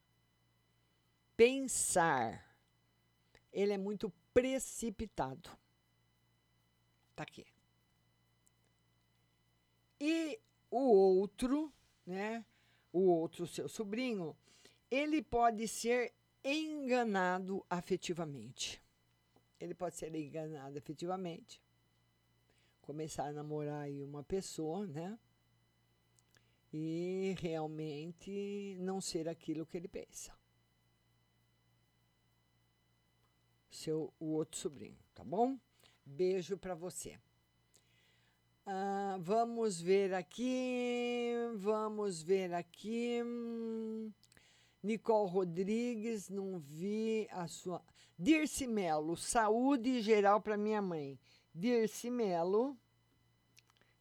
pensar. Ele é muito precipitado. Tá aqui. E o outro, né? O outro seu sobrinho, ele pode ser enganado afetivamente. Ele pode ser enganado afetivamente. Começar a namorar aí uma pessoa, né? E realmente não ser aquilo que ele pensa. Seu o outro sobrinho, tá bom? Beijo para você. Ah, vamos ver aqui, vamos ver aqui. Nicole Rodrigues, não vi a sua. Dirce Melo, saúde geral para minha mãe. Dirce Melo,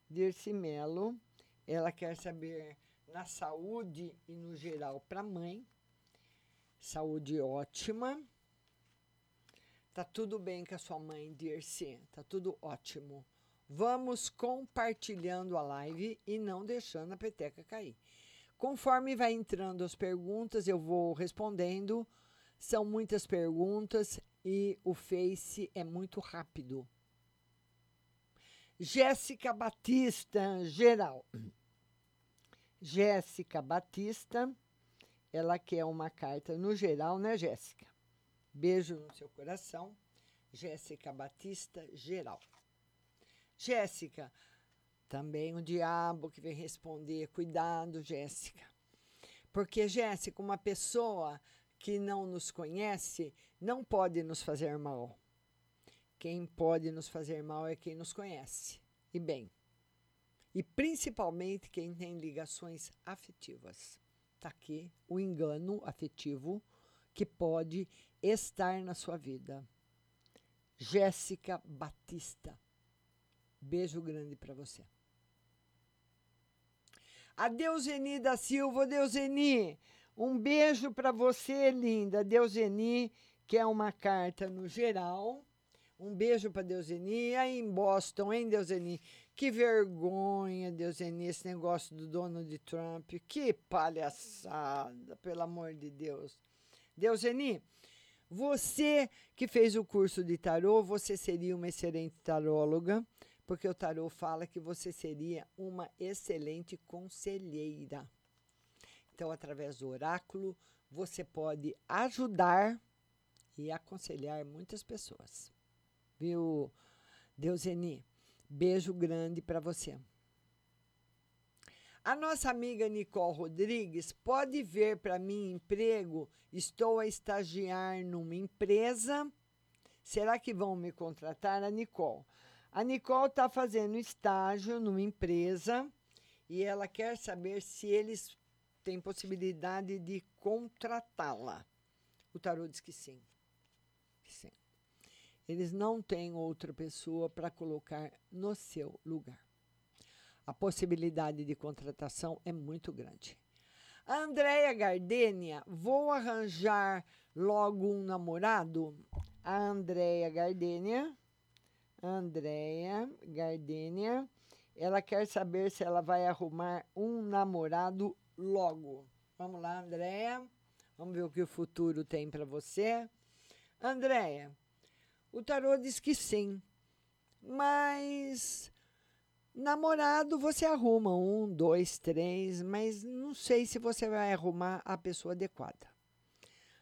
Dirce Melo, ela quer saber na saúde e no geral para a mãe. Saúde ótima. Tá tudo bem com a sua mãe, Dirce. Tá tudo ótimo. Vamos compartilhando a live e não deixando a peteca cair. Conforme vai entrando as perguntas, eu vou respondendo. São muitas perguntas e o Face é muito rápido. Jéssica Batista, geral. Jéssica Batista, ela quer uma carta no geral, né, Jéssica? Beijo no seu coração. Jéssica Batista, geral. Jéssica, também o diabo que vem responder. Cuidado, Jéssica. Porque, Jéssica, uma pessoa que não nos conhece não pode nos fazer mal. Quem pode nos fazer mal é quem nos conhece. E bem. E principalmente quem tem ligações afetivas. Está aqui o engano afetivo que pode estar na sua vida. Jéssica Batista. Beijo grande para você. A Deuseni da Silva, Deuseni, um beijo para você, linda. Deuseni, que é uma carta no geral. Um beijo para Deuseni. Aí em Boston, hein, Deuseni? Que vergonha, Deuseni, esse negócio do Donald Trump. Que palhaçada, pelo amor de Deus. Deuseni, você que fez o curso de tarô, você seria uma excelente taróloga porque o tarô fala que você seria uma excelente conselheira. Então, através do oráculo, você pode ajudar e aconselhar muitas pessoas. Viu, Deuseni? Beijo grande para você. A nossa amiga Nicole Rodrigues pode ver para mim emprego. Estou a estagiar numa empresa. Será que vão me contratar? A Nicole. A Nicole está fazendo estágio numa empresa e ela quer saber se eles têm possibilidade de contratá-la. O tarô diz que sim. Que sim. Eles não têm outra pessoa para colocar no seu lugar. A possibilidade de contratação é muito grande. A Andréia Gardênia, vou arranjar logo um namorado? A Andréia Gardênia Andréia Gardênia. Ela quer saber se ela vai arrumar um namorado logo. Vamos lá, Andréia. Vamos ver o que o futuro tem para você. Andréia, o tarô diz que sim, mas namorado você arruma um, dois, três, mas não sei se você vai arrumar a pessoa adequada.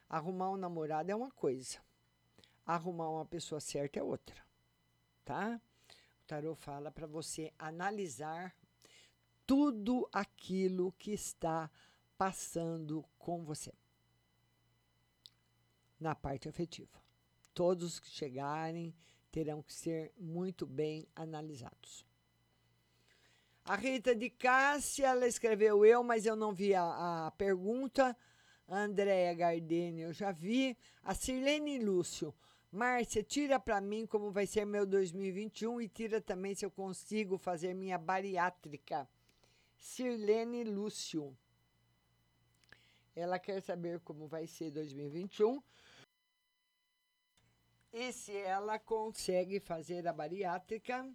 Arrumar um namorado é uma coisa, arrumar uma pessoa certa é outra, tá? O tarô fala para você analisar tudo aquilo que está passando com você na parte afetiva. Todos que chegarem terão que ser muito bem analisados. A Rita de Cássia, ela escreveu eu, mas eu não vi a, a pergunta. Andréia Gardini, eu já vi. A Sirlene Lúcio. Márcia, tira para mim como vai ser meu 2021 e tira também se eu consigo fazer minha bariátrica. Sirlene Lúcio. Ela quer saber como vai ser 2021 e se ela consegue fazer a bariátrica.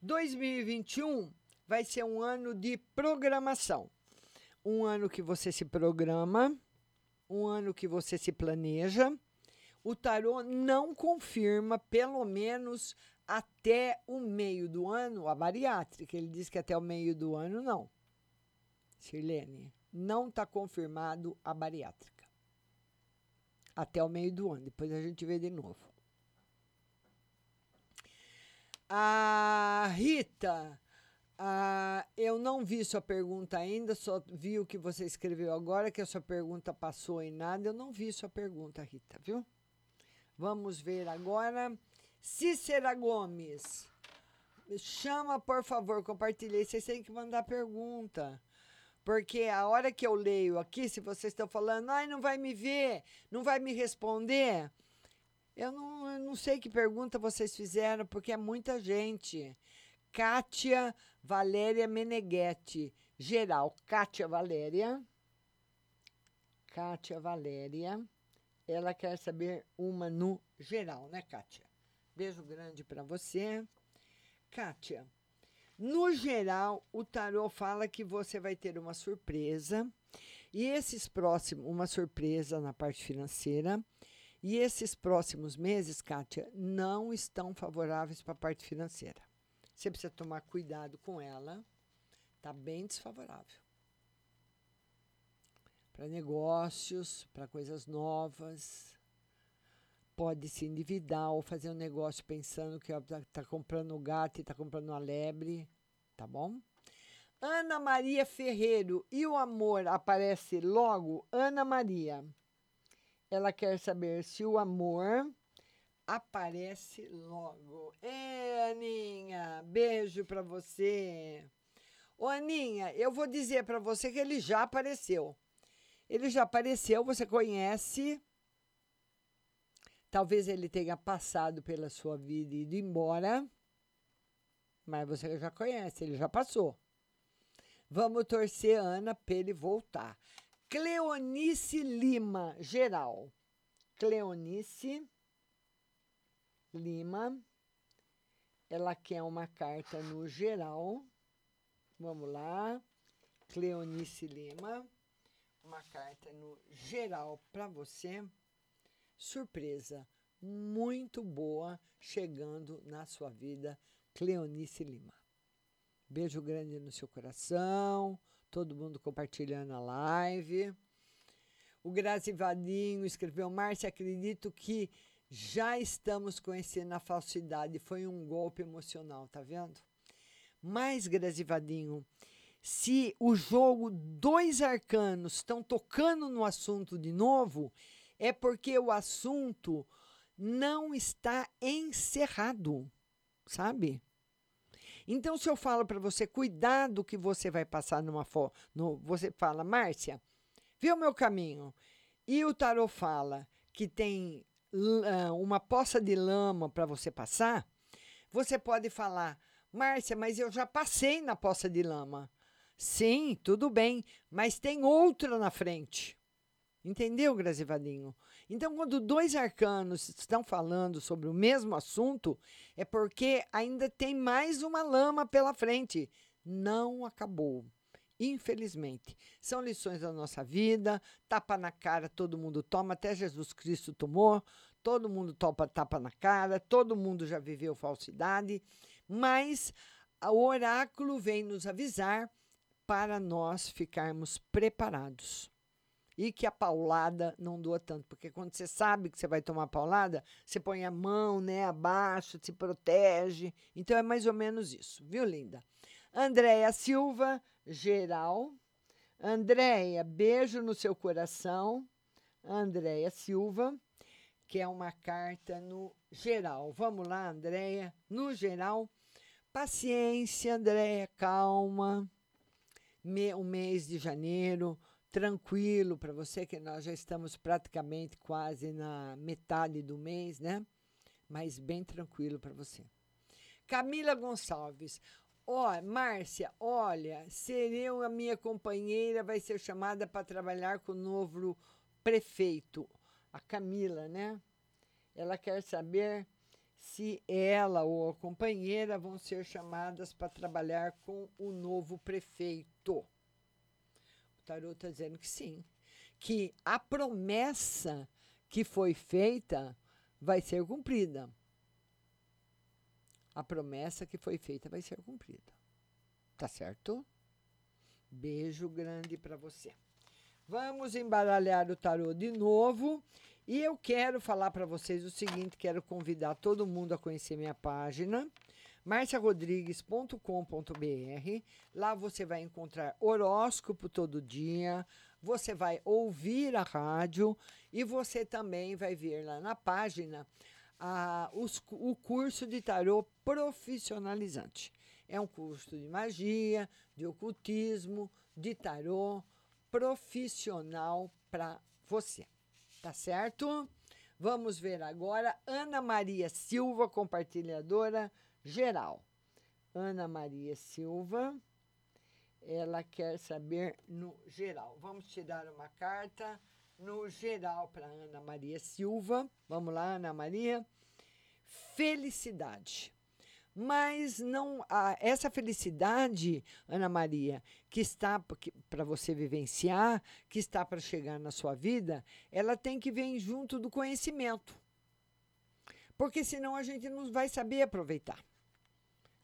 2021 vai ser um ano de programação. Um ano que você se programa, um ano que você se planeja. O tarô não confirma, pelo menos até o meio do ano, a bariátrica. Ele diz que até o meio do ano não. Sirlene, não está confirmado a bariátrica. Até o meio do ano. Depois a gente vê de novo. A Rita, ah, eu não vi sua pergunta ainda, só vi o que você escreveu agora, que a sua pergunta passou em nada. Eu não vi sua pergunta, Rita, viu? Vamos ver agora. Cícera Gomes. Chama, por favor, compartilhei. Vocês têm que mandar pergunta. Porque a hora que eu leio aqui, se vocês estão falando, ai, não vai me ver, não vai me responder, eu não, eu não sei que pergunta vocês fizeram, porque é muita gente. Kátia Valéria Meneghetti, geral. Kátia Valéria. Kátia Valéria. Ela quer saber uma no geral, né, Kátia? Beijo grande para você. Kátia, no geral, o tarô fala que você vai ter uma surpresa. E esses próximos, uma surpresa na parte financeira. E esses próximos meses, Kátia, não estão favoráveis para a parte financeira. Você precisa tomar cuidado com ela. Está bem desfavorável. Para negócios, para coisas novas. Pode se endividar ou fazer um negócio pensando que está comprando gato e está comprando uma lebre. Tá bom? Ana Maria Ferreiro. E o amor aparece logo? Ana Maria. Ela quer saber se o amor aparece logo. É, Aninha, beijo para você. Ô, Aninha, eu vou dizer para você que ele já apareceu. Ele já apareceu, você conhece. Talvez ele tenha passado pela sua vida e ido embora. Mas você já conhece, ele já passou. Vamos torcer, Ana, para ele voltar. Cleonice Lima, geral. Cleonice Lima. Ela quer uma carta no geral. Vamos lá. Cleonice Lima. Uma carta no geral para você. Surpresa muito boa chegando na sua vida, Cleonice Lima. Beijo grande no seu coração todo mundo compartilhando a live. O Grazi Vadinho escreveu: Márcia, acredito que já estamos conhecendo a falsidade. Foi um golpe emocional, tá vendo? Mas, Grazi Vadinho, se o jogo dois arcanos estão tocando no assunto de novo, é porque o assunto não está encerrado, sabe? Então, se eu falo para você, cuidado que você vai passar numa foto, você fala, Márcia, viu meu caminho? E o tarô fala que tem uh, uma poça de lama para você passar, você pode falar, Márcia, mas eu já passei na poça de lama. Sim, tudo bem, mas tem outra na frente. Entendeu, Grazivadinho? Então, quando dois arcanos estão falando sobre o mesmo assunto, é porque ainda tem mais uma lama pela frente. Não acabou. Infelizmente. São lições da nossa vida, tapa na cara todo mundo toma, até Jesus Cristo tomou, todo mundo topa tapa na cara, todo mundo já viveu falsidade, mas o oráculo vem nos avisar para nós ficarmos preparados. E que a paulada não doa tanto, porque quando você sabe que você vai tomar paulada, você põe a mão, né, abaixo, se protege. Então é mais ou menos isso, viu, linda? Andréia Silva, geral. Andréia, beijo no seu coração. Andréia Silva, que é uma carta no geral. Vamos lá, Andréia, no geral. Paciência, Andréia, calma. Me, o mês de janeiro, tranquilo para você, que nós já estamos praticamente quase na metade do mês, né? Mas bem tranquilo para você. Camila Gonçalves. Ó, oh, Márcia, olha, serei a minha companheira, vai ser chamada para trabalhar com o novo prefeito, a Camila, né? Ela quer saber se ela ou a companheira vão ser chamadas para trabalhar com o novo prefeito. O tarot está dizendo que sim, que a promessa que foi feita vai ser cumprida a promessa que foi feita vai ser cumprida. Tá certo? Beijo grande para você. Vamos embaralhar o tarô de novo. E eu quero falar para vocês o seguinte: quero convidar todo mundo a conhecer minha página, marciarodrigues.com.br. Lá você vai encontrar horóscopo todo dia, você vai ouvir a rádio e você também vai ver lá na página a, os, o curso de tarô profissionalizante. É um curso de magia, de ocultismo, de tarô profissional para você. Tá certo? Vamos ver agora Ana Maria Silva, compartilhadora geral. Ana Maria Silva, ela quer saber no geral. Vamos tirar uma carta no geral para Ana Maria Silva. Vamos lá, Ana Maria. Felicidade. Mas não a, essa felicidade, Ana Maria, que está para você vivenciar, que está para chegar na sua vida, ela tem que vir junto do conhecimento. Porque senão a gente não vai saber aproveitar.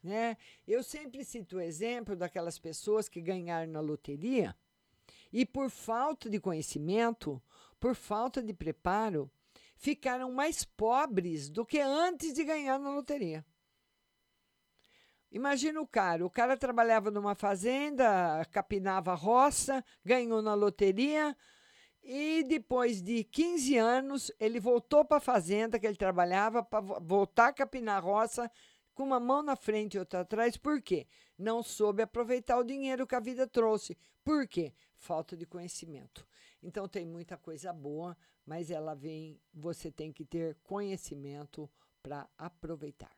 Né? Eu sempre cito o exemplo daquelas pessoas que ganharam na loteria e por falta de conhecimento, por falta de preparo, ficaram mais pobres do que antes de ganhar na loteria. Imagina o cara, o cara trabalhava numa fazenda, capinava roça, ganhou na loteria e depois de 15 anos ele voltou para a fazenda que ele trabalhava para voltar a capinar roça com uma mão na frente e outra atrás. Por quê? Não soube aproveitar o dinheiro que a vida trouxe. Por quê? Falta de conhecimento. Então tem muita coisa boa, mas ela vem, você tem que ter conhecimento para aproveitar.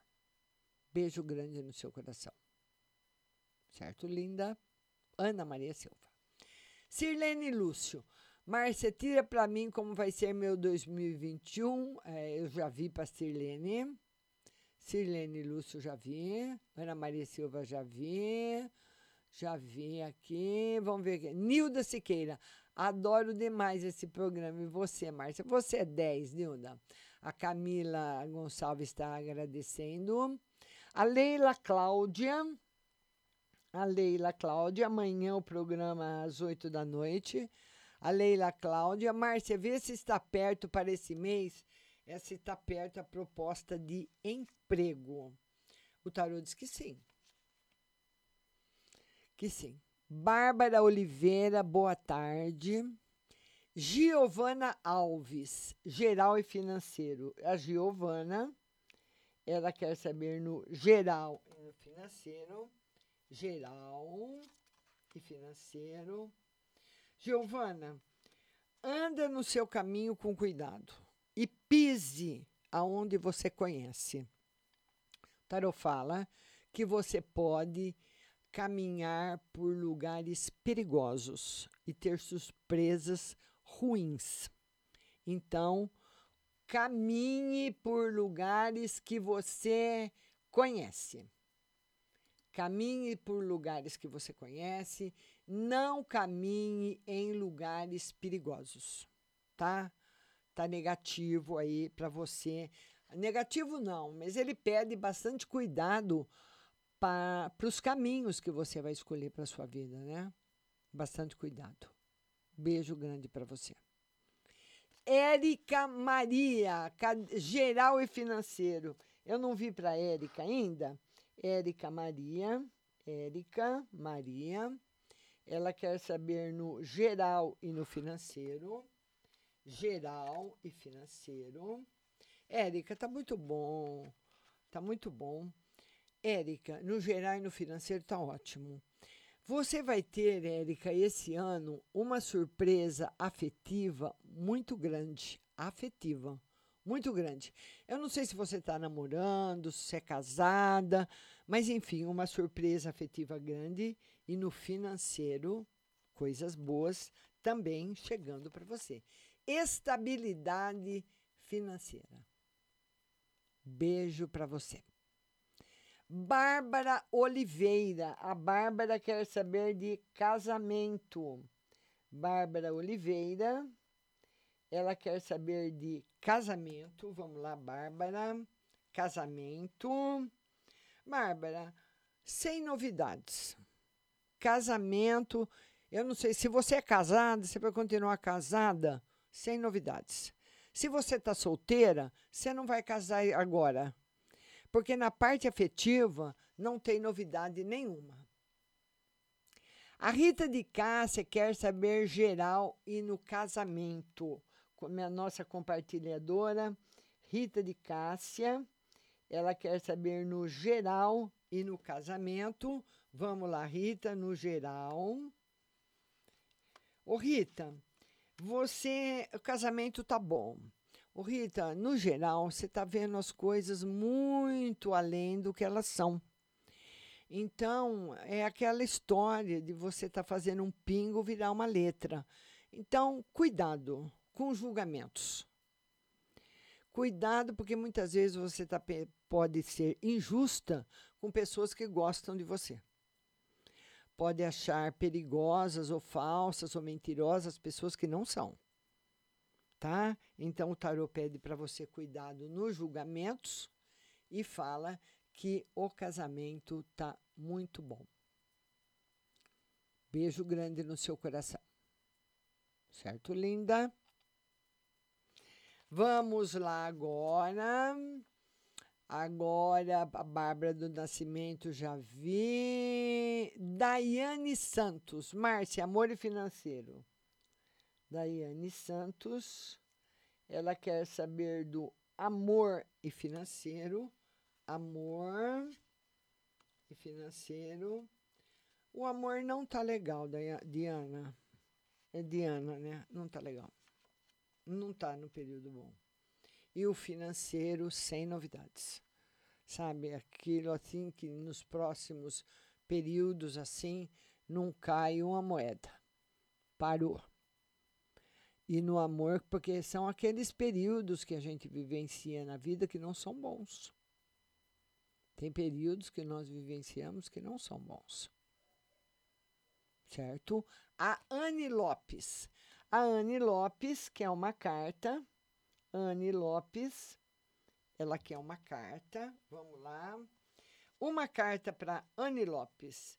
Beijo grande no seu coração. Certo, linda? Ana Maria Silva. Sirlene Lúcio. Márcia, tira para mim como vai ser meu 2021. É, eu já vi para Sirlene. Sirlene Lúcio já vi. Ana Maria Silva já vi. Já vi aqui. Vamos ver aqui. Nilda Siqueira. Adoro demais esse programa. E você, Márcia? Você é 10, Nilda. A Camila Gonçalves está agradecendo. A Leila Cláudia. A Leila Cláudia. Amanhã o programa às 8 da noite. A Leila Cláudia. Márcia, vê se está perto para esse mês. É se está perto a proposta de emprego. O tarô diz que sim. Que sim. Bárbara Oliveira, boa tarde. Giovana Alves, geral e financeiro. A Giovana, ela quer saber no geral e no financeiro. Geral e financeiro. Giovana, anda no seu caminho com cuidado e pise aonde você conhece. Tarot fala que você pode caminhar por lugares perigosos e ter surpresas ruins. Então, caminhe por lugares que você conhece. Caminhe por lugares que você conhece, não caminhe em lugares perigosos, tá? Tá negativo aí para você. Negativo não, mas ele pede bastante cuidado para os caminhos que você vai escolher para sua vida, né? Bastante cuidado. Beijo grande para você. Érica Maria, geral e financeiro. Eu não vi para Érica ainda. Érica Maria, Érica Maria. Ela quer saber no geral e no financeiro. Geral e financeiro. Érica, tá muito bom. Tá muito bom. Érica, no geral e no financeiro tá ótimo. Você vai ter, Érica, esse ano uma surpresa afetiva muito grande. Afetiva, muito grande. Eu não sei se você está namorando, se é casada, mas enfim, uma surpresa afetiva grande e no financeiro, coisas boas também chegando para você. Estabilidade financeira. Beijo para você. Bárbara Oliveira. A Bárbara quer saber de casamento. Bárbara Oliveira. Ela quer saber de casamento. Vamos lá, Bárbara. Casamento. Bárbara, sem novidades. Casamento. Eu não sei se você é casada, você vai continuar casada, sem novidades. Se você está solteira, você não vai casar agora porque na parte afetiva não tem novidade nenhuma. A Rita de Cássia quer saber geral e no casamento. A nossa compartilhadora, Rita de Cássia, ela quer saber no geral e no casamento. Vamos lá, Rita, no geral. Ô, Rita, você, o casamento tá bom. Ô Rita, no geral, você está vendo as coisas muito além do que elas são. Então, é aquela história de você estar tá fazendo um pingo virar uma letra. Então, cuidado com julgamentos. Cuidado, porque muitas vezes você tá, pode ser injusta com pessoas que gostam de você. Pode achar perigosas ou falsas ou mentirosas pessoas que não são tá? Então o tarô pede para você cuidado nos julgamentos e fala que o casamento tá muito bom. Beijo grande no seu coração. Certo, linda? Vamos lá agora. Agora, a Bárbara do Nascimento já vi. Daiane Santos. Márcia, amor e financeiro. Daiane Santos. Ela quer saber do amor e financeiro. Amor e financeiro. O amor não tá legal, Diana. É Diana, né? Não tá legal. Não tá no período bom. E o financeiro sem novidades. Sabe, aquilo assim que nos próximos períodos assim não cai uma moeda. Parou e no amor, porque são aqueles períodos que a gente vivencia na vida que não são bons. Tem períodos que nós vivenciamos que não são bons. Certo? A Anne Lopes. A Anne Lopes quer uma carta. Anne Lopes, ela quer uma carta. Vamos lá. Uma carta para Anne Lopes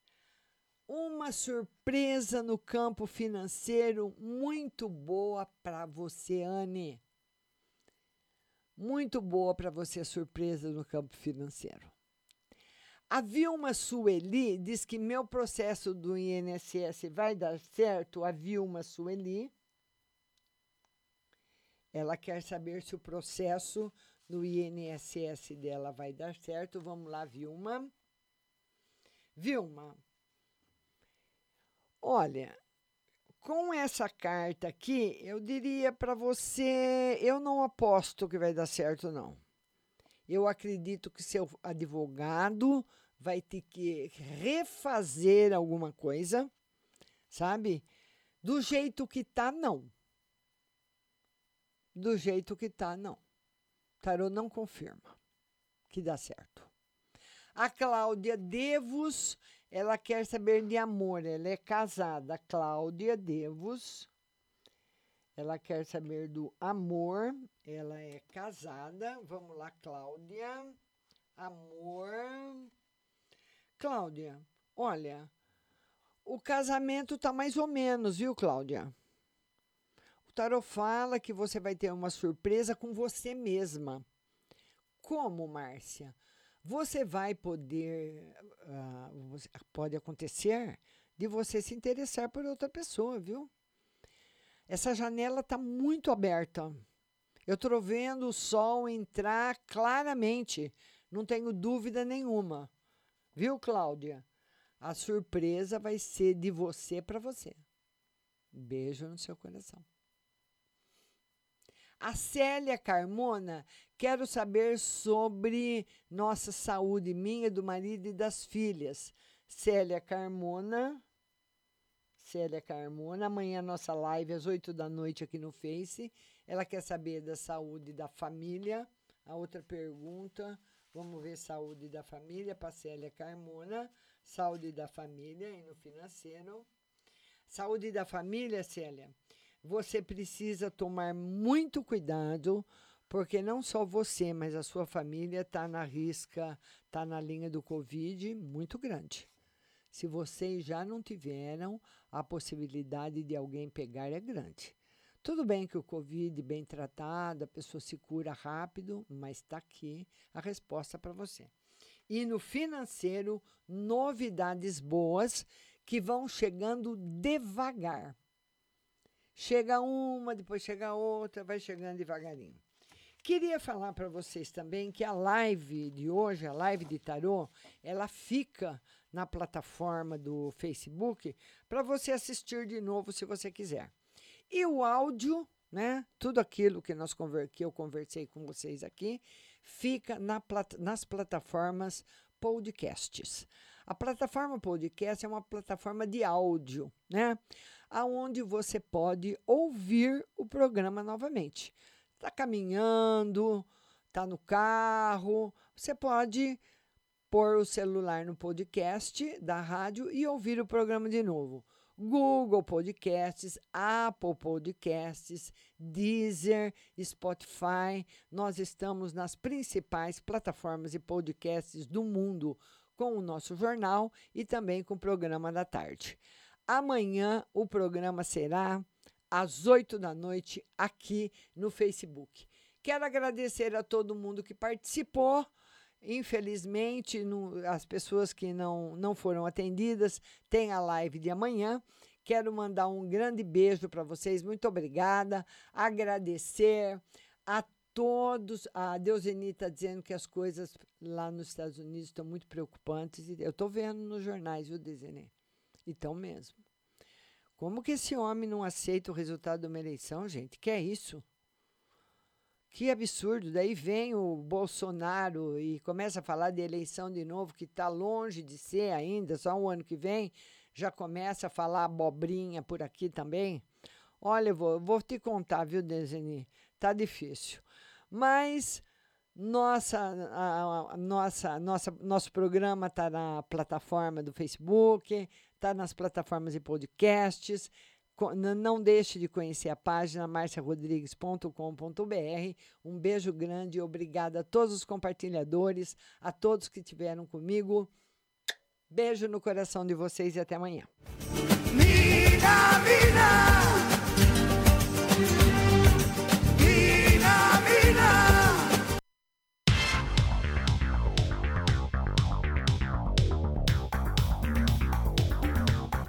uma surpresa no campo financeiro muito boa para você, Anne. Muito boa para você a surpresa no campo financeiro. A Vilma Sueli diz que meu processo do INSS vai dar certo. A Vilma Sueli. Ela quer saber se o processo do INSS dela vai dar certo. Vamos lá, Vilma. Vilma, Olha, com essa carta aqui, eu diria para você, eu não aposto que vai dar certo não. Eu acredito que seu advogado vai ter que refazer alguma coisa, sabe? Do jeito que tá, não. Do jeito que tá, não. Tarô não confirma que dá certo. A Cláudia Devos Ela quer saber de amor. Ela é casada, Cláudia Devos. Ela quer saber do amor. Ela é casada. Vamos lá, Cláudia. Amor. Cláudia, olha, o casamento tá mais ou menos, viu, Cláudia? Tarot fala que você vai ter uma surpresa com você mesma. Como, Márcia? Você vai poder. Uh, pode acontecer de você se interessar por outra pessoa, viu? Essa janela está muito aberta. Eu estou vendo o sol entrar claramente, não tenho dúvida nenhuma. Viu, Cláudia? A surpresa vai ser de você para você. Beijo no seu coração. A Célia Carmona, quero saber sobre nossa saúde, minha, do marido e das filhas. Célia Carmona. Célia Carmona, amanhã nossa live às 8 da noite aqui no Face. Ela quer saber da saúde da família. A outra pergunta, Vamos ver saúde da família, Pacélia Carmona, saúde da família e no financeiro. Saúde da família, Célia, você precisa tomar muito cuidado, porque não só você, mas a sua família está na risca, está na linha do Covid muito grande. Se vocês já não tiveram, a possibilidade de alguém pegar é grande. Tudo bem que o Covid, bem tratado, a pessoa se cura rápido, mas está aqui a resposta para você. E no financeiro, novidades boas que vão chegando devagar. Chega uma, depois chega outra, vai chegando devagarinho. Queria falar para vocês também que a live de hoje, a live de tarô, ela fica na plataforma do Facebook para você assistir de novo se você quiser. E o áudio, né? Tudo aquilo que, nós que eu conversei com vocês aqui, fica na plat nas plataformas podcasts. A plataforma podcast é uma plataforma de áudio, né? Aonde você pode ouvir o programa novamente. Está caminhando, está no carro, você pode pôr o celular no podcast da rádio e ouvir o programa de novo. Google Podcasts, Apple Podcasts, Deezer, Spotify. Nós estamos nas principais plataformas e podcasts do mundo com o nosso jornal e também com o programa da tarde. Amanhã o programa será às 8 da noite aqui no Facebook. Quero agradecer a todo mundo que participou. Infelizmente, no, as pessoas que não, não foram atendidas têm a live de amanhã. Quero mandar um grande beijo para vocês. Muito obrigada. Agradecer a todos. A Deuseni está dizendo que as coisas lá nos Estados Unidos estão muito preocupantes. Eu estou vendo nos jornais, viu, Deuseni? Então mesmo. Como que esse homem não aceita o resultado de uma eleição, gente? Que é isso? Que absurdo. Daí vem o Bolsonaro e começa a falar de eleição de novo, que está longe de ser ainda, só um ano que vem, já começa a falar abobrinha por aqui também. Olha, eu vou, vou te contar, viu, Deseni? Tá difícil. Mas nossa, a, a, nossa, nossa, nosso programa está na plataforma do Facebook, está nas plataformas de podcasts. Não deixe de conhecer a página marciarodrigues.com.br. Um beijo grande e obrigada a todos os compartilhadores, a todos que estiveram comigo. Beijo no coração de vocês e até amanhã. Mina, mina.